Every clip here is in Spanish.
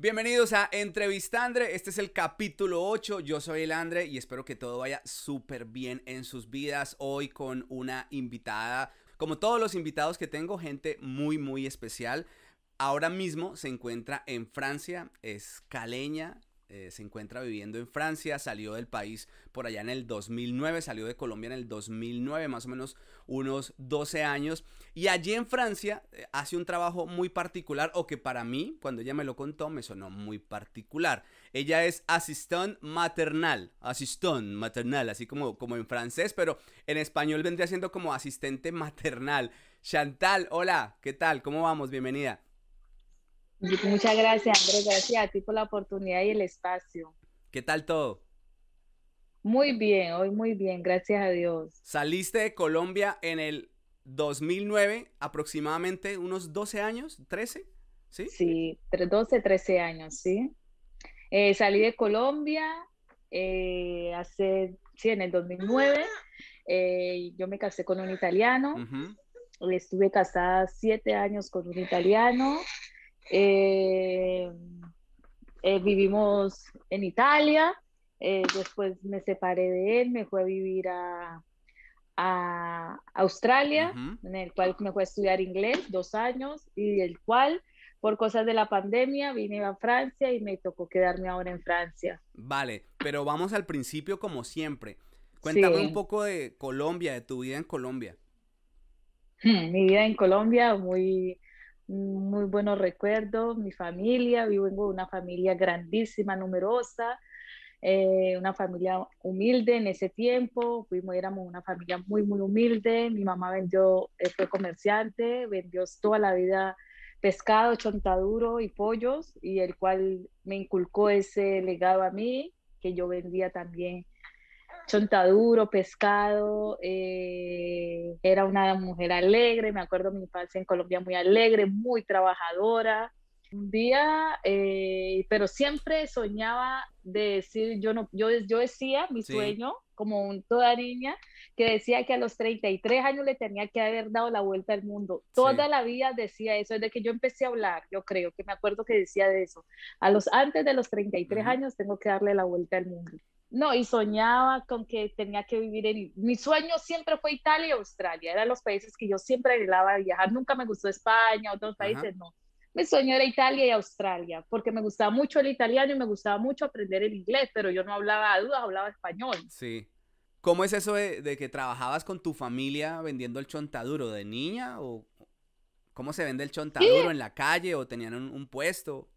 Bienvenidos a Entrevistandre, este es el capítulo 8, yo soy el Andre y espero que todo vaya súper bien en sus vidas. Hoy con una invitada, como todos los invitados que tengo, gente muy muy especial. Ahora mismo se encuentra en Francia, es caleña, eh, se encuentra viviendo en Francia, salió del país por allá en el 2009, salió de Colombia en el 2009, más o menos unos 12 años, y allí en Francia eh, hace un trabajo muy particular, o que para mí, cuando ella me lo contó, me sonó muy particular. Ella es asistente maternal, asistente maternal, así como, como en francés, pero en español vendría siendo como asistente maternal. Chantal, hola, ¿qué tal? ¿Cómo vamos? Bienvenida. Muchas gracias, Andrés. Gracias a ti por la oportunidad y el espacio. ¿Qué tal todo? Muy bien, hoy muy bien, gracias a Dios. Saliste de Colombia en el 2009, aproximadamente unos 12 años, 13, ¿sí? Sí, 12, 13 años, sí. Eh, salí de Colombia eh, hace, sí, en el 2009. Eh, yo me casé con un italiano. Estuve casada siete años con un italiano. Eh, eh, vivimos en Italia, eh, después me separé de él, me fui a vivir a, a Australia, en el cual me fue a estudiar inglés dos años y del cual por cosas de la pandemia vine a Francia y me tocó quedarme ahora en Francia. Vale, pero vamos al principio como siempre. Cuéntame un poco de Colombia, de tu vida en Colombia. Hmm, mi vida en Colombia muy muy buenos recuerdos, mi familia, vivo en una familia grandísima, numerosa, eh, una familia humilde en ese tiempo, fuimos, éramos una familia muy, muy humilde, mi mamá vendió, eh, fue comerciante, vendió toda la vida pescado, chontaduro y pollos, y el cual me inculcó ese legado a mí, que yo vendía también chontaduro, pescado, eh, era una mujer alegre, me acuerdo mi infancia en Colombia muy alegre, muy trabajadora. Un día, eh, pero siempre soñaba de decir, yo no, yo, yo decía mi sueño, como toda niña, que decía que a los 33 años le tenía que haber dado la vuelta al mundo. Toda la vida decía eso, desde que yo empecé a hablar, yo creo que me acuerdo que decía de eso. A los antes de los 33 años tengo que darle la vuelta al mundo. No, y soñaba con que tenía que vivir en... Mi sueño siempre fue Italia y Australia, eran los países que yo siempre anhelaba viajar, nunca me gustó España, otros países, no. Mi sueño era Italia y Australia, porque me gustaba mucho el italiano y me gustaba mucho aprender el inglés, pero yo no hablaba dudas, hablaba español. Sí. ¿Cómo es eso de, que trabajabas con tu familia vendiendo el chontaduro de niña? ¿O cómo se vende el chontaduro en la calle o tenían un puesto?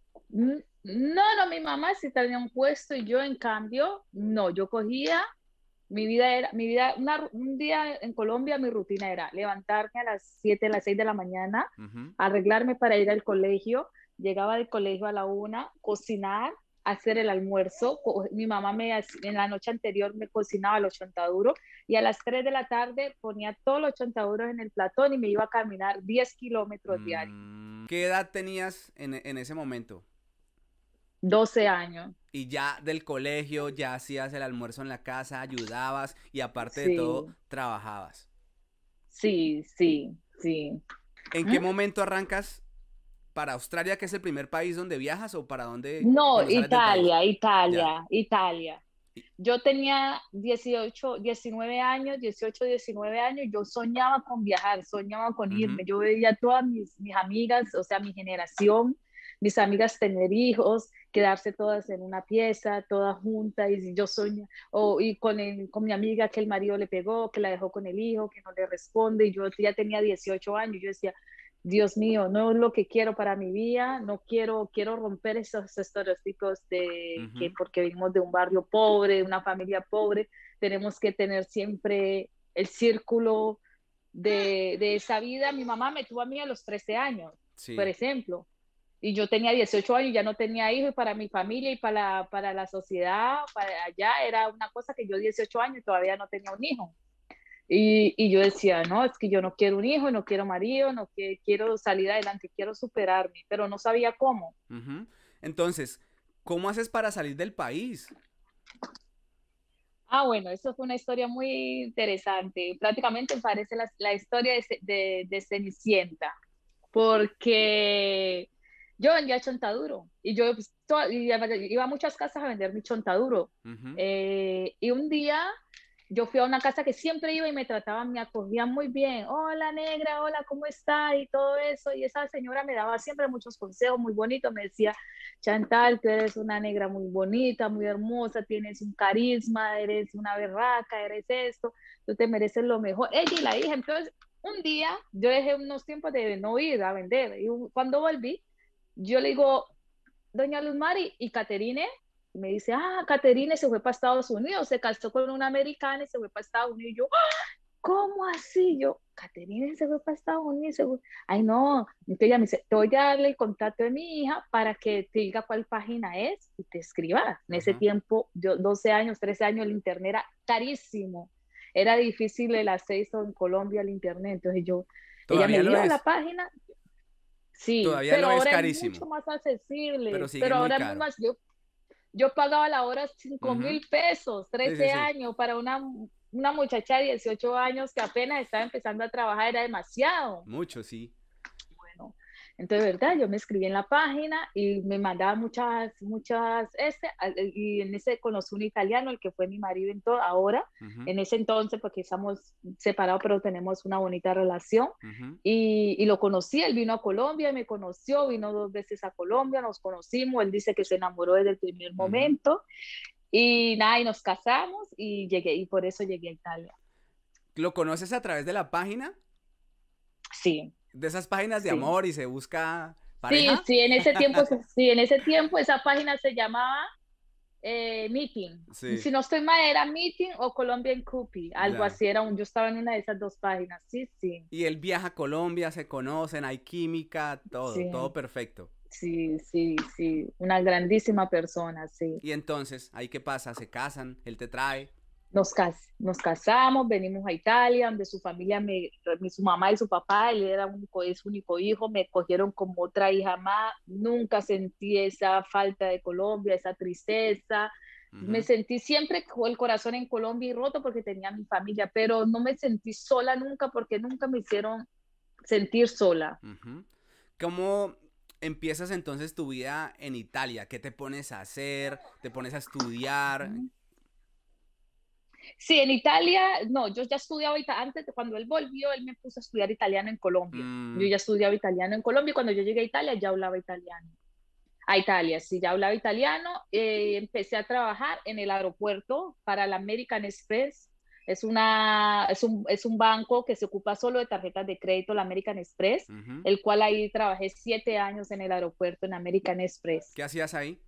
No, no, mi mamá sí tenía un puesto y yo en cambio, no, yo cogía, mi vida era, mi vida, un día en Colombia mi rutina era levantarme a las 7, a las 6 de la mañana, arreglarme para ir al colegio, llegaba del colegio a la una, cocinar, hacer el almuerzo, mi mamá me, en la noche anterior me cocinaba los chontaduros y a las 3 de la tarde ponía todos los chontaduros en el platón y me iba a caminar 10 kilómetros diarios. Mm, ¿Qué edad tenías en, en ese momento? 12 años. Y ya del colegio, ya hacías el almuerzo en la casa, ayudabas y aparte de todo, trabajabas. Sí, sí, sí. ¿En qué momento arrancas para Australia, que es el primer país donde viajas o para dónde? No, Italia, Italia, Italia. Yo tenía 18, 19 años, 18, 19 años, yo soñaba con viajar, soñaba con irme. Yo veía a todas mis, mis amigas, o sea, mi generación, mis amigas tener hijos, quedarse todas en una pieza, todas juntas, y yo soñé, o y con, con mi amiga que el marido le pegó, que la dejó con el hijo, que no le responde, y yo ya tenía 18 años, yo decía, Dios mío, no es lo que quiero para mi vida, no quiero, quiero romper esos estereotipos de que porque venimos de un barrio pobre, de una familia pobre, tenemos que tener siempre el círculo de, de esa vida. Mi mamá me tuvo a mí a los 13 años, por ejemplo, y yo tenía 18 años, ya no tenía hijos, y para mi familia y para, para la sociedad, para allá, era una cosa que yo 18 años todavía no tenía un hijo. Y, y, yo decía, no, es que yo no quiero un hijo, no quiero marido, no que, quiero salir adelante, quiero superarme, pero no sabía cómo. Entonces, ¿cómo haces para salir del país? Ah, bueno, eso fue una historia muy interesante. Prácticamente parece la, la historia de, de, de Cenicienta, porque yo vendía chontaduro y yo pues, iba a muchas casas a vender mi chontaduro. Eh, y un día yo fui a una casa que siempre iba y me trataban, me acogían muy bien. Hola negra, hola, ¿cómo está? Y todo eso. Y esa señora me daba siempre muchos consejos muy bonitos. Me decía, Chantal, tú eres una negra muy bonita, muy hermosa, tienes un carisma, eres una berraca, eres esto, tú te mereces lo mejor. Ella y la hija. Entonces, un día yo dejé unos tiempos de no ir a vender. Y cuando volví, yo le digo, doña Luz Mari y Caterine, me dice, ah, Caterine se fue para Estados Unidos, se casó con una americana y se fue para Estados Unidos. Y yo, ah, ¿cómo así? Yo, Caterine se fue para Estados Unidos. Ay, no. Entonces ella me dice, te voy a darle el contacto de mi hija para que te diga cuál página es y te escriba. En ese tiempo, yo 12 años, 13 años, el internet era carísimo. Era difícil el acceso en Colombia al internet. Entonces yo, ella me dio la página. Sí, Todavía pero ahora es mucho más accesible. Pero, ahora mismo yo yo pagaba la hora 5 mil pesos, 13 años, para una, una muchacha de 18 años que apenas estaba empezando a trabajar, era demasiado. Mucho, sí. Entonces, ¿verdad? Yo me escribí en la página y me mandaba muchas, muchas, este, y en ese conocí un italiano, el que fue mi marido en todo, ahora, en ese entonces, porque estamos separados, pero tenemos una bonita relación, y, y, lo conocí, él vino a Colombia, y me conoció, vino dos veces a Colombia, nos conocimos, él dice que se enamoró desde el primer momento, y nada, y nos casamos, y llegué, y por eso llegué a Italia. ¿Lo conoces a través de la página? Sí de esas páginas de amor y se busca pareja. Sí, sí, en ese tiempo, sí, en ese tiempo esa página se llamaba eh, Meeting. Si no estoy mal, era Meeting o Colombian Copy, algo así era un, yo estaba en una de esas dos páginas, sí, sí. Y él viaja a Colombia, se conocen, hay química, todo, todo perfecto. Sí, sí, sí, una grandísima persona, sí. Y entonces, ¿ahí qué pasa? ¿Se casan? ¿Él te trae? Nos, nos casamos, venimos a Italia, donde su familia, me, su mamá y su papá, él era único, es único hijo, me cogieron como otra hija más, nunca sentí esa falta de Colombia, esa tristeza, me sentí siempre con el corazón en Colombia y roto porque tenía mi familia, pero no me sentí sola nunca porque nunca me hicieron sentir sola. ¿Cómo empiezas entonces tu vida en Italia? ¿Qué te pones a hacer? ¿Te pones a estudiar? Sí, en Italia, no, yo ya estudiaba antes, de cuando él volvió, él me puso a estudiar italiano en Colombia. Mm. Yo ya estudiaba italiano en Colombia y cuando yo llegué a Italia ya hablaba italiano. A Italia, sí, ya hablaba italiano. Eh, empecé a trabajar en el aeropuerto para la American Express. Es, una, es, un, es un banco que se ocupa solo de tarjetas de crédito, la American Express, el cual ahí trabajé siete años en el aeropuerto en American Express. ¿Qué hacías ahí?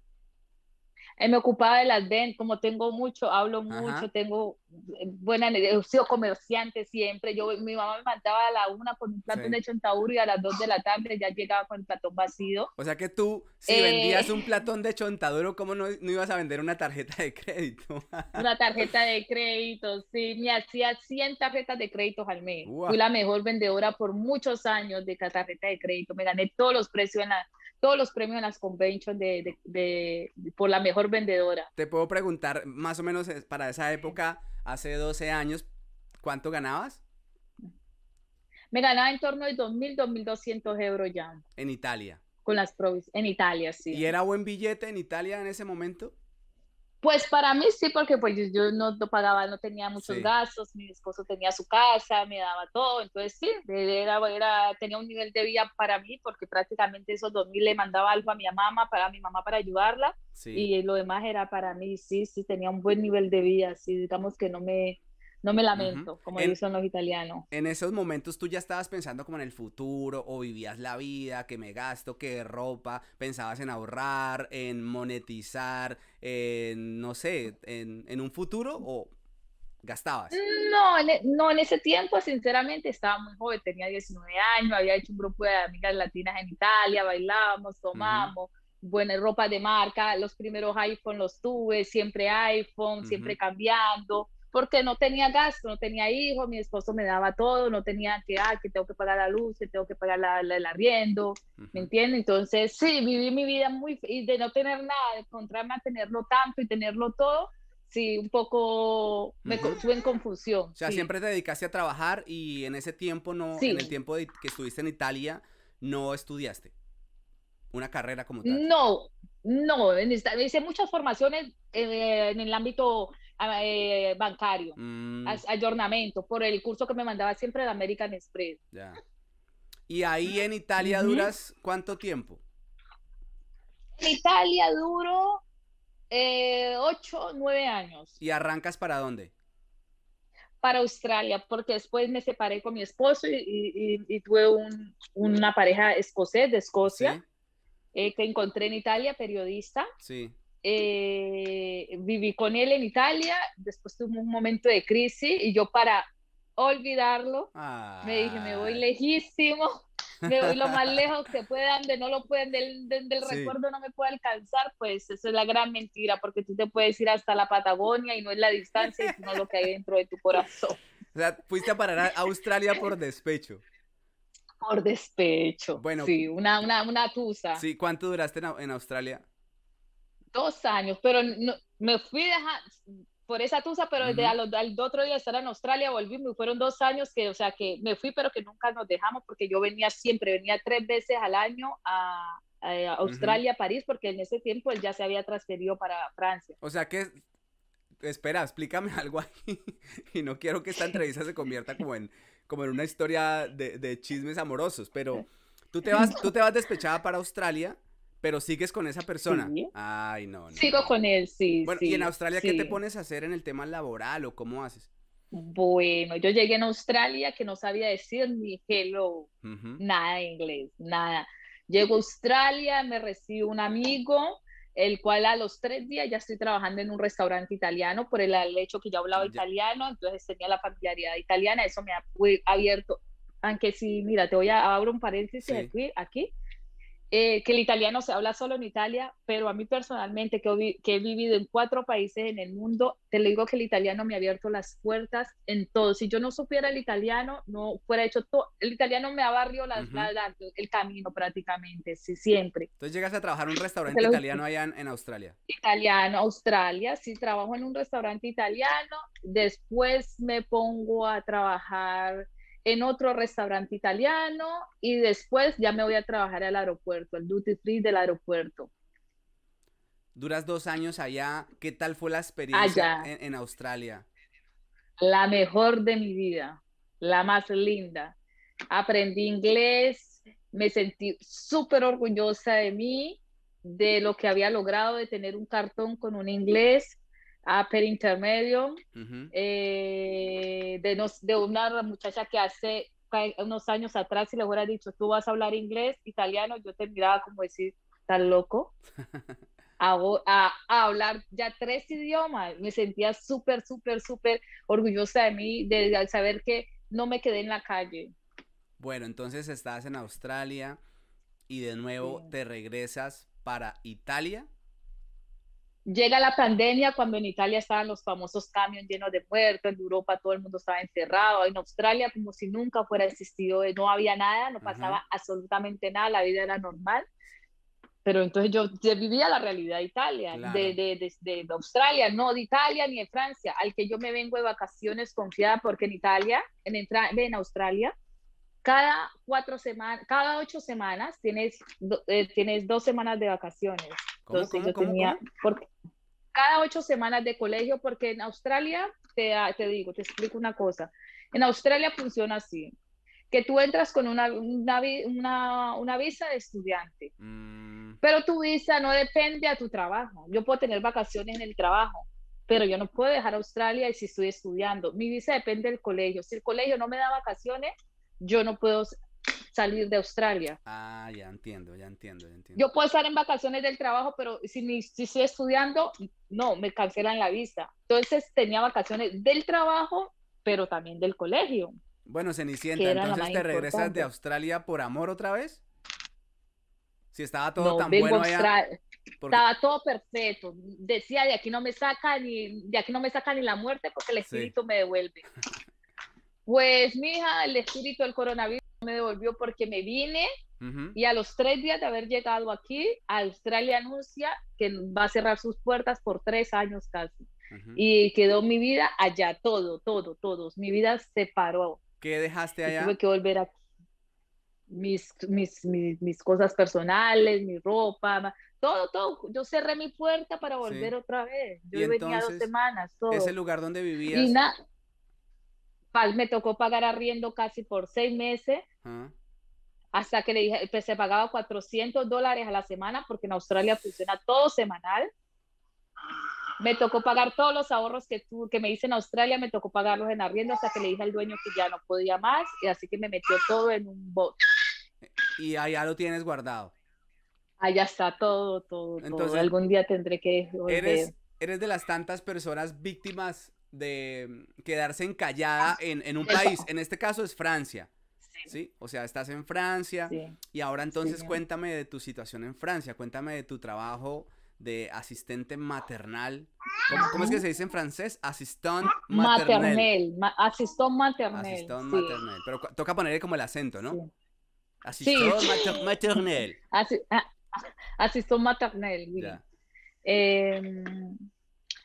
Eh, me ocupaba de las ventas, como tengo mucho, hablo mucho, tengo eh, buena, he sido comerciante siempre. Yo, mi mamá me mandaba a la una con un platón de chontaduro y a las dos de la tarde ya llegaba con el platón vacío. O sea que tú, si vendías un eh, platón de chontaduro, ¿cómo no, no, ibas a vender una tarjeta de crédito? una tarjeta de crédito, sí, me hacía 100 tarjetas de créditos al mes. Fui la mejor vendedora por muchos años de tarjeta de crédito, me gané todos los precios en la todos los premios en las conventions de, de, por la mejor vendedora. Te puedo preguntar, más o menos eh, para esa época, hace 12 años, ¿cuánto ganabas? Me ganaba en torno de 2.000, 2.200 euros ya. En Italia. Con las provis en Italia, sí. ¿Y era buen billete en Italia en ese momento? Pues para mí sí, porque pues yo no, pagaba, no tenía muchos gastos, mi esposo tenía su casa, me daba todo, entonces sí, era, era, tenía un nivel de vida para mí, porque prácticamente esos 2.000 le mandaba algo a mi mamá, para mi mamá para ayudarla, y lo demás era para mí, sí, sí, tenía un buen nivel de vida, sí, digamos que no me, no me lamento, como dicen los italianos. En esos momentos tú ya estabas pensando como en el futuro o vivías la vida, que me gasto, que ropa, pensabas en ahorrar, en monetizar, en, no sé, en, un futuro o gastabas? No en, e, no, en ese tiempo sinceramente estaba muy joven, tenía 19 años, había hecho un grupo de amigas latinas en Italia, bailábamos, tomamos. buena ropa de marca, los primeros iPhone los tuve, siempre iPhone, siempre cambiando, porque no tenía gasto, no tenía hijos, mi esposo me daba todo, no tenía que, ah, que tengo que pagar la luz, que tengo que pagar la, el arriendo, ¿me entiendes? Entonces, sí, viví mi vida muy, y de no tener nada, de encontrarme a tenerlo tanto y tenerlo todo, sí, un poco me uh en confusión. O sea, siempre te dedicaste a trabajar y en ese tiempo no, en el tiempo de, que estuviste en Italia, no estudiaste. una carrera como tal. No, no, hice muchas formaciones eh, en el ámbito eh, bancario, mm. ayornamiento, por el curso que me mandaba siempre de American Express. Ya. ¿Y ahí en Italia duras cuánto tiempo? En Italia duro eh, ocho, nueve años. ¿Y arrancas para dónde? Para Australia, porque después me separé con mi esposo y, tuve una pareja escocés de Escocia eh, que encontré en Italia, periodista. Sí. Eh, viví con él en Italia, después tuve un momento de crisis y yo para olvidarlo, me dije, me voy lejísimo, me voy lo más lejos que puedan, de no lo pueden, del, recuerdo no me puede alcanzar, pues eso es la gran mentira, porque tú te puedes ir hasta la Patagonia y no es la distancia, sino lo que hay dentro de tu corazón. O sea, fuiste a parar a Australia por despecho. Por despecho. Bueno. Sí, una, una, una tusa. Sí, ¿cuánto duraste en, Australia? Dos años, pero no, me fui dejar, por esa tusa, pero desde al, otro día estar en Australia volví, me fueron dos años que, o sea, que me fui, pero que nunca nos dejamos, porque yo venía siempre, venía tres veces al año a, Australia, París, porque en ese tiempo él ya se había transferido para Francia. O sea que, espera, explícame algo ahí, y no quiero que esta entrevista se convierta como en, como en una historia de, de chismes amorosos, pero tú te vas, tú te vas despechada para Australia, pero sigues con esa persona. Ay, no, no. Sigo con él, sí. Bueno, ¿y en Australia qué te pones a hacer en el tema laboral o cómo haces? Bueno, yo llegué en Australia que no sabía decir ni hello, nada de inglés, nada. Llego a Australia, me recibe un amigo, el cual a los tres días ya estoy trabajando en un restaurante italiano por el hecho que yo hablaba italiano, entonces tenía la familiaridad italiana, eso me ha abierto, aunque sí, mira, te voy a abrir un paréntesis aquí, aquí eh, que el italiano se habla solo en Italia, pero a mí personalmente, que, he vivido en cuatro países en el mundo, te digo que el italiano me ha abierto las puertas en todo. Si yo no supiera el italiano, no fuera hecho todo. El italiano me ha barrido el camino prácticamente, sí, siempre. Entonces llegas a trabajar en un restaurante italiano allá en, en Australia. Italiano, Australia, sí, trabajo en un restaurante italiano. Después me pongo a trabajar en otro restaurante italiano y después ya me voy a trabajar al aeropuerto, al duty free del aeropuerto. Duras dos años allá. ¿Qué tal fue la experiencia en, Australia? La mejor de mi vida, la más linda. Aprendí inglés, me sentí súper orgullosa de mí, de lo que había logrado, de tener un cartón con un inglés upper intermedio, eh, de, de una muchacha que hace unos años atrás, si le hubiera dicho, tú vas a hablar inglés, italiano, yo te miraba como decir, tan loco. A, a, hablar ya tres idiomas. Me sentía súper, súper, súper orgullosa de mí, de, saber que no me quedé en la calle. Bueno, entonces estás en Australia y de nuevo te regresas para Italia. Llega la pandemia cuando en Italia estaban los famosos camiones llenos de muertos, en Europa todo el mundo estaba encerrado, en Australia como si nunca fuera existido, no había nada, no pasaba absolutamente nada, la vida era normal. Pero entonces yo, vivía la realidad de Italia, de, de, de, Australia, no de Italia ni de Francia, al que yo me vengo de vacaciones confiada porque en Italia, en, en Australia, cada cuatro semanas, cada ocho semanas tienes, eh, tienes dos semanas de vacaciones. Entonces yo tenía, Porque, cada ocho semanas de colegio, porque en Australia, te, te digo, te explico una cosa, en Australia funciona así, que tú entras con una, una, una, visa de estudiante, mm. pero tu visa no depende a tu trabajo. Yo puedo tener vacaciones en el trabajo, pero yo no puedo dejar Australia si estoy estudiando. Mi visa depende del colegio. Si el colegio no me da vacaciones, yo no puedo salir de Australia. Ah, ya entiendo, ya entiendo, ya entiendo. Yo puedo estar en vacaciones del trabajo, pero si, si estoy estudiando, no, me cancelan la visa. Entonces tenía vacaciones del trabajo, pero también del colegio. Bueno, Cenicienta, entonces te regresas de Australia por amor otra vez. Si estaba todo tan bueno allá. Estaba todo perfecto. Decía, de aquí no me saca ni, de aquí no me saca ni la muerte porque el espíritu me devuelve. Pues, mija, el espíritu del coronavirus me devolvió porque me vine y a los tres días de haber llegado aquí, Australia anuncia que va a cerrar sus puertas por tres años casi. Y quedó mi vida allá, todo, todo, todo. Mi vida se paró. ¿Qué dejaste allá? tuve que volver aquí. mis, mis, mis, cosas personales, mi ropa, todo, todo. Yo cerré mi puerta para volver otra vez. Yo venía dos semanas, todo. ¿Ese lugar donde vivías? Y me tocó pagar arriendo casi por seis meses. Hasta que le dije, pues se pagaba 400 dólares a la semana porque en Australia funciona todo semanal. Me tocó pagar todos los ahorros que, tú, que me hice en Australia, me tocó pagarlos en arriendo hasta que le dije al dueño que ya no podía más y así que me metió todo en un bot. Y allá lo tienes guardado. Allá está todo, todo, Entonces, Algún día tendré que Eres, eres de las tantas personas víctimas de quedarse encallada en, en un país. En este caso es Francia. Sí. O sea, estás en Francia. Y ahora entonces cuéntame de tu situación en Francia. Cuéntame de tu trabajo de asistente maternal. ¿Cómo, es que se dice en francés? Asistant maternel. Asistant maternel. Asistant maternel. Pero toca ponerle como el acento, ¿no? Asistant maternel. asistant maternel.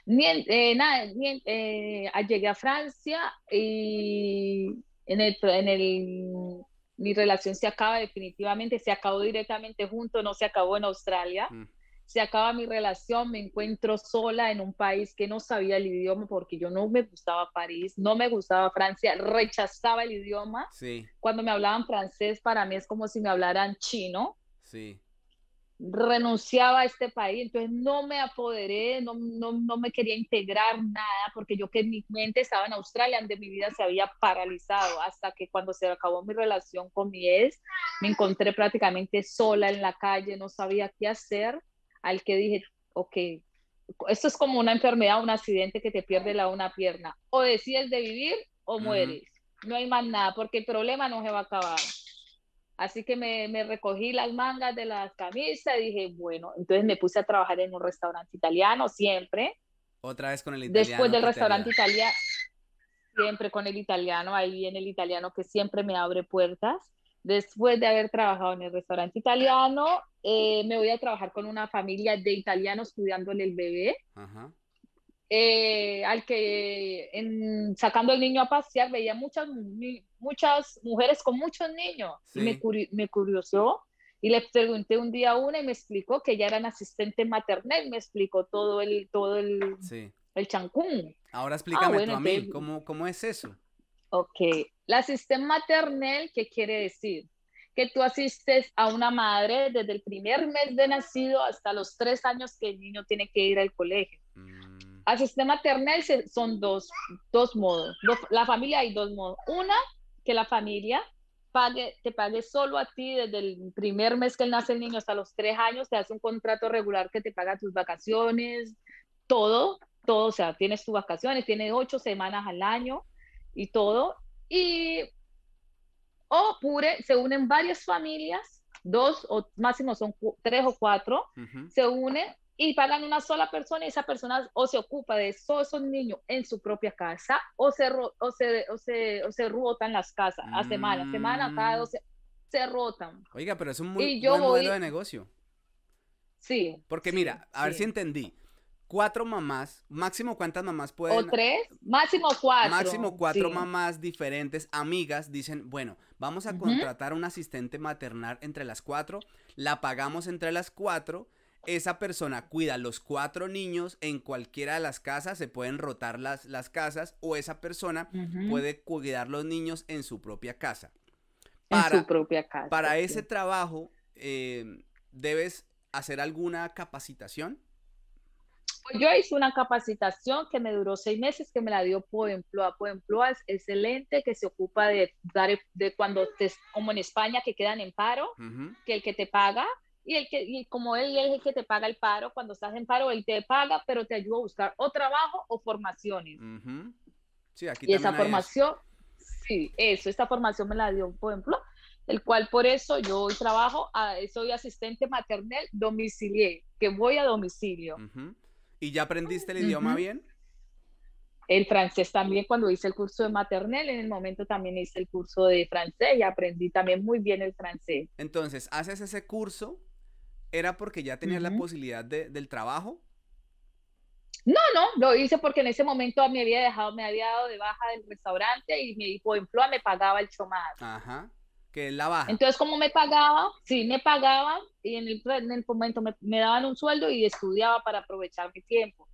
Em, eh, nada, eh, llegué a Francia y en el, en el, mi relación se acaba definitivamente, se acabó directamente junto, no se acabó en Australia. Mm se acaba mi relación, me encuentro sola en un país que no sabía el idioma porque yo no me gustaba París, no me gustaba Francia, rechazaba el idioma. Sí. Cuando me hablaban francés, para mí es como si me hablaran chino. Sí. Renunciaba a este país, entonces no me apoderé, no, no, no me quería integrar nada porque yo que mi mente estaba en Australia, donde mi vida se había paralizado hasta que cuando se acabó mi relación con mi ex, me encontré prácticamente sola en la calle, no sabía qué hacer al que dije, ok, esto es como una enfermedad, un accidente que te pierde la una pierna. O decides de vivir o mueres. No hay más nada, porque el problema no se va a acabar. Así que me, me, recogí las mangas de las camisas y dije, bueno, entonces me puse a trabajar en un restaurante italiano siempre. Otra vez con el italiano. Después del restaurante italiano, siempre con el italiano, ahí viene el italiano que siempre me abre puertas. Después de haber trabajado en el restaurante italiano, eh, me voy a trabajar con una familia de italianos cuidándole el bebé. Eh, al que en, sacando el niño a pasear veía muchas, muchas mujeres con muchos niños. Y me, me curiosó y le pregunté un día a una y me explicó que ella era asistente maternal, me explicó todo el, todo el, el chancún. Ahora explícame ah, a mí, ¿cómo, ¿cómo es eso? Ok, la asistente maternal, ¿qué quiere decir? Que tú asistes a una madre desde el primer mes de nacido hasta los tres años que el niño tiene que ir al colegio. Mm. Asistente maternal son dos, dos modos. la familia hay dos modos. Una, que la familia pague, te pague solo a ti desde el primer mes que nace el niño hasta los tres años, te hace un contrato regular que te paga tus vacaciones, todo, todo, o sea, tienes tus vacaciones, tienes ocho semanas al año y todo. Y o pure, se unen varias familias, dos o máximo son tres o cuatro, se unen y pagan una sola persona y esa persona o se ocupa de todos esos niños en su propia casa o se, o se, o se, o se rotan las casas a semana, semana, cada dos, se rotan. Oiga, pero es un muy buen modelo de negocio. Sí. Porque mira, a ver si entendí cuatro mamás, máximo cuántas mamás pueden... O tres, máximo cuatro. Máximo cuatro mamás diferentes, amigas, dicen, bueno, vamos a contratar un asistente maternal entre las cuatro, la pagamos entre las cuatro, esa persona cuida los cuatro niños en cualquiera de las casas, se pueden rotar las, las casas, o esa persona puede cuidar los niños en su propia casa. Para, en su propia casa. Para ese trabajo, eh, ¿debes hacer alguna capacitación? Yo hice una capacitación que me duró seis meses, que me la dio Poemploa. Poemploa es excelente, que se ocupa de dar, de cuando, te, como en España, que quedan en paro, que el que te paga, y, el que, y como él, es el que te paga el paro, cuando estás en paro, él te paga, pero te ayuda a buscar o trabajo o formaciones. Sí, aquí y esa formación, sí, eso, esta formación me la dio Poemploa el cual por eso yo hoy trabajo, soy asistente maternal domicilié, que voy a domicilio. ¿Y ya aprendiste el idioma bien? El francés también, cuando hice el curso de maternel, en el momento también hice el curso de francés y aprendí también muy bien el francés. Entonces, ¿haces ese curso? ¿Era porque ya tenías la posibilidad de, del trabajo? No, no, lo hice porque en ese momento me había dejado, me había dado de baja del restaurante y mi hijo en Flua me pagaba el chomado. Ajá que es la baja. Entonces, como me pagaba, sí, me pagaban y en el, en el momento me, me, daban un sueldo y estudiaba para aprovechar mi tiempo.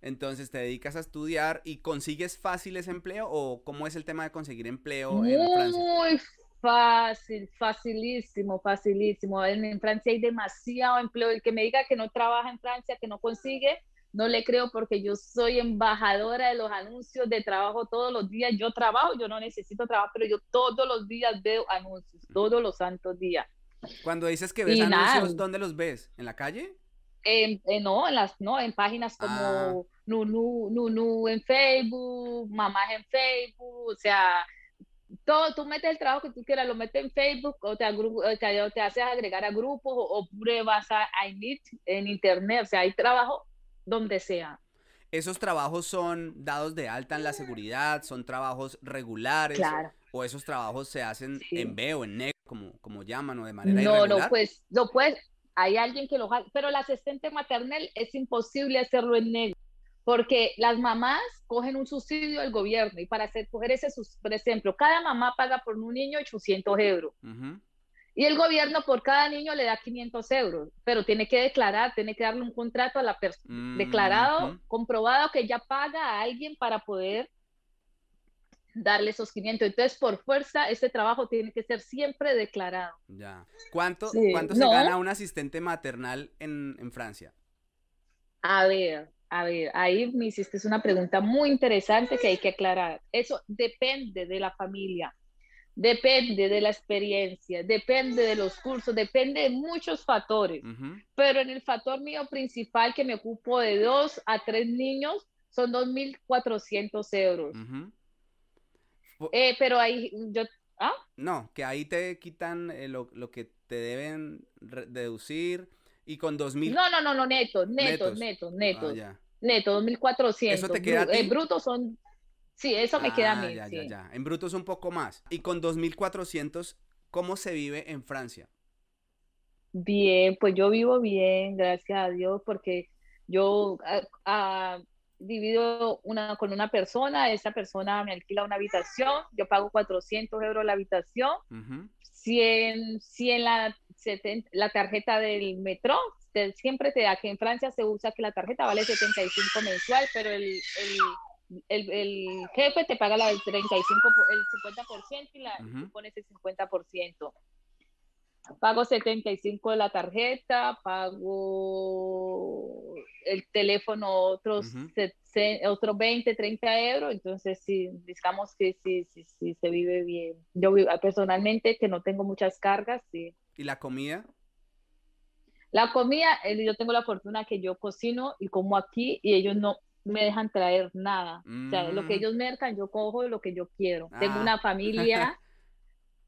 Entonces, ¿te dedicas a estudiar y consigues fácil ese empleo o cómo es el tema de conseguir empleo Muy en Francia? Muy fácil, facilísimo, facilísimo. En, en Francia hay demasiado empleo. El que me diga que no trabaja en Francia, que no consigue, no le creo porque yo soy embajadora de los anuncios de trabajo todos los días. Yo trabajo, yo no necesito trabajo, pero yo todos los días veo anuncios, todos los santos días. Cuando dices que ves Y anuncios, nada. ¿dónde los ves? ¿En la calle? En- no, en las, no, en páginas como Ah. Nunu, Nunu en Facebook, Mamás en Facebook, o sea, todo, tú metes el trabajo que tú quieras, lo metes en Facebook o te, agru- te, te haces agregar a grupos o, o pruebas a, a Init en internet, o sea, hay trabajo donde sea. ¿Esos trabajos son dados de alta en la seguridad? ¿Son trabajos regulares? Claro. ¿O esos trabajos se hacen Sí. en B o en negro, como, como llaman, o de manera No, irregular? no, pues, no puedes, hay alguien que lo haga, pero el asistente maternal es imposible hacerlo en negro, porque las mamás cogen un subsidio del gobierno y para hacer, coger ese, por ejemplo, cada mamá paga por un niño 800 euros y el gobierno por cada niño le da 500 euros, pero tiene que declarar, tiene que darle un contrato a la persona, Mm, declarado, comprobado que ya paga a alguien para poder darle esos 500. Entonces, por fuerza, este trabajo tiene que ser siempre declarado. Ya. ¿Cuánto, Sí, cuánto se no. gana un asistente maternal en, en Francia? A ver, a ver, ahí me hiciste una pregunta muy interesante que hay que aclarar. Eso depende de la familia, depende de la experiencia, depende de los cursos, depende de muchos factores. Pero en el factor mío principal, que me ocupo de dos a tres niños, son 2.400 euros. Ujú. Eh, pero ahí, yo, ¿ah? No, que ahí te quitan eh, lo, lo que te deben deducir y con dos mil No, no, no, no, netos, netos, Netos. netos, Ah, netos, 2.400. ¿Eso te queda Bru- eh, ti? brutos son, sí, eso me queda a Ah, mí, ya, sí. ya, ya. En brutos un poco más. Y con 2400, ¿cómo se vive en Francia? Bien, pues yo vivo bien, gracias a Dios, porque yo ah, ah, divido una, con una persona, esa persona me alquila una habitación, yo pago 400 euros la habitación, Ujú. 100, 100 la, 70 la tarjeta del metro, te- siempre te da que en Francia se usa que la tarjeta vale 75 mensual, pero el, el, el, el jefe te paga la del 35, por- el 50% y la, Ujú. tú pones el 50%. Pago 75 de la tarjeta, pago el teléfono otros, Ujú. se- se- otros 20, 30 euros, entonces sí, digamos que sí, sí, sí, se vive bien. Yo personalmente que no tengo muchas cargas, sí. ¿Y la comida? La comida, eh, yo tengo la fortuna que yo cocino y como aquí y ellos no me dejan traer nada. O sea, lo que Mm. ellos mercan, yo cojo lo que yo quiero. Tengo Ah. una familia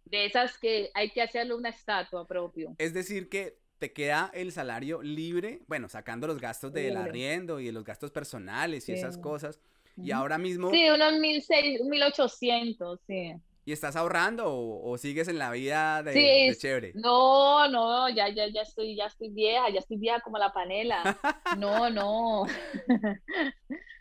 de esas que hay que hacerle una estatua propio. Es decir, que te queda el salario libre, bueno, sacando los gastos del arriendo y de los gastos personales y esas Sí. cosas. Y ahora mismo, Sí, unos mil seis, mil ochocientos, sí. ¿Y estás ahorrando o, o sigues en la vida de, Sí, de chévere? No, no, ya, ya, ya estoy, ya estoy vieja, ya estoy vieja como la panela. No, no.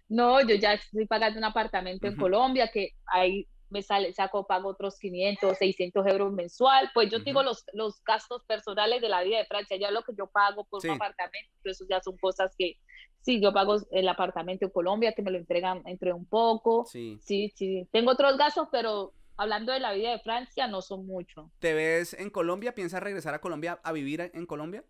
No, yo ya estoy pagando un apartamento en Ujú. Colombia que ahí me sale, saco, pago otros 500, 600 euros mensual. Pues yo digo Ujú. los, los gastos personales de la vida de Francia, ya lo que yo pago por Sí. un apartamento, eso ya son cosas que, sí, yo pago el apartamento en Colombia, que me lo entregan entre un poco. Sí. Sí, sí, tengo otros gastos, pero hablando de la vida de Francia, no son muchos. ¿Te ves en Colombia? ¿Piensas regresar a Colombia a vivir en Colombia?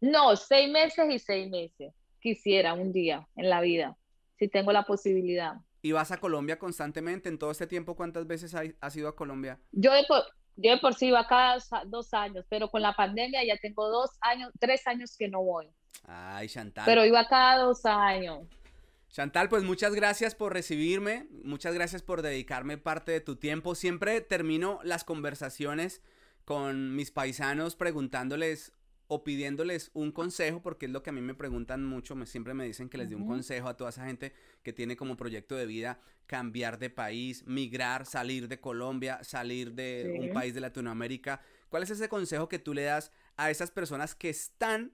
No, seis meses y seis meses. Quisiera un día en la vida, si tengo la posibilidad. ¿Y vas a Colombia constantemente? ¿En todo este tiempo cuántas veces has ido a Colombia? Yo de por, yo de por sí iba cada dos años, pero con la pandemia ya tengo dos años, tres años que no voy. Ay, Chantal. Pero iba cada dos años. Chantal, pues muchas gracias por recibirme, muchas gracias por dedicarme parte de tu tiempo. Siempre termino las conversaciones con mis paisanos preguntándoles o pidiéndoles un consejo, porque es lo que a mí me preguntan mucho, me, siempre me dicen que les dé un consejo a toda esa gente que tiene como proyecto de vida cambiar de país, migrar, salir de Colombia, salir de Sí. un país de Latinoamérica. ¿Cuál es ese consejo que tú le das a esas personas que están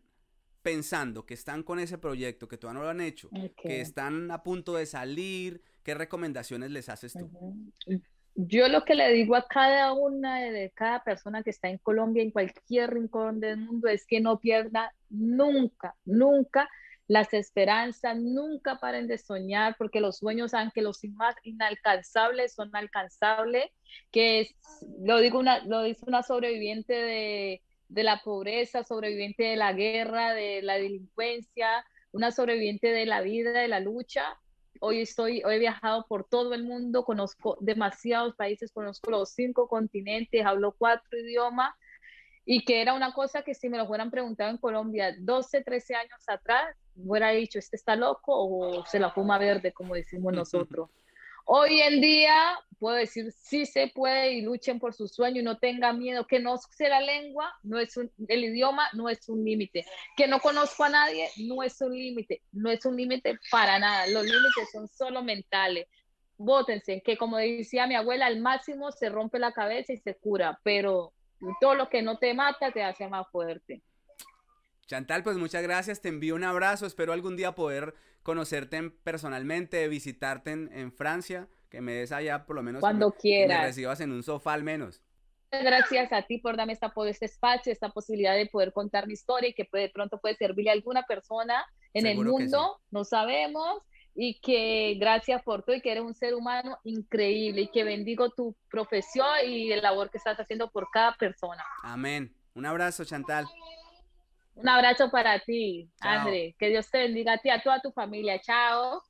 pensando, que están con ese proyecto, que todavía no lo han hecho, Ok. que están a punto de salir, ¿qué recomendaciones les haces tú? Ujú. Yo lo que le digo a cada una de cada persona que está en Colombia, en cualquier rincón del mundo, es que no pierda nunca, nunca las esperanzas, nunca paren de soñar, porque los sueños, aunque los más inalcanzables, son alcanzables, que es, lo, digo una, lo dice una sobreviviente de, de la pobreza, sobreviviente de la guerra, de la delincuencia, una sobreviviente de la vida, de la lucha, Hoy estoy, hoy he viajado por todo el mundo, conozco demasiados países, conozco los cinco continentes, hablo cuatro idiomas y que era una cosa que si me lo hubieran preguntado en Colombia 12, 13 años atrás, hubiera dicho, este está loco o se la fuma verde, como decimos nosotros. Hoy en día puedo decir sí se puede y luchen por su sueño y no tengan miedo, que no sé la lengua, no es un, el idioma no es un límite, que no conozco a nadie, no es un límite, no es un límite para nada, los límites son solo mentales. Vótense, que como decía mi abuela, al máximo se rompe la cabeza y se cura, pero todo lo que no te mata te hace más fuerte. Chantal, pues muchas gracias, te envío un abrazo, espero algún día poder conocerte personalmente, visitarte en, Francia, que me des allá por lo menos cuando quieras. Que me recibas en un sofá al menos. Gracias a ti por darme esta, este espacio, esta posibilidad de poder contar mi historia y que de pronto puede servirle a alguna persona en el mundo, no sabemos, y que gracias por todo y que eres un ser humano increíble y que bendigo tu profesión y el labor que estás haciendo por cada persona. Amén. Un abrazo, Chantal. Un abrazo para ti, André. Que Dios te bendiga a ti, a toda tu familia. Chao.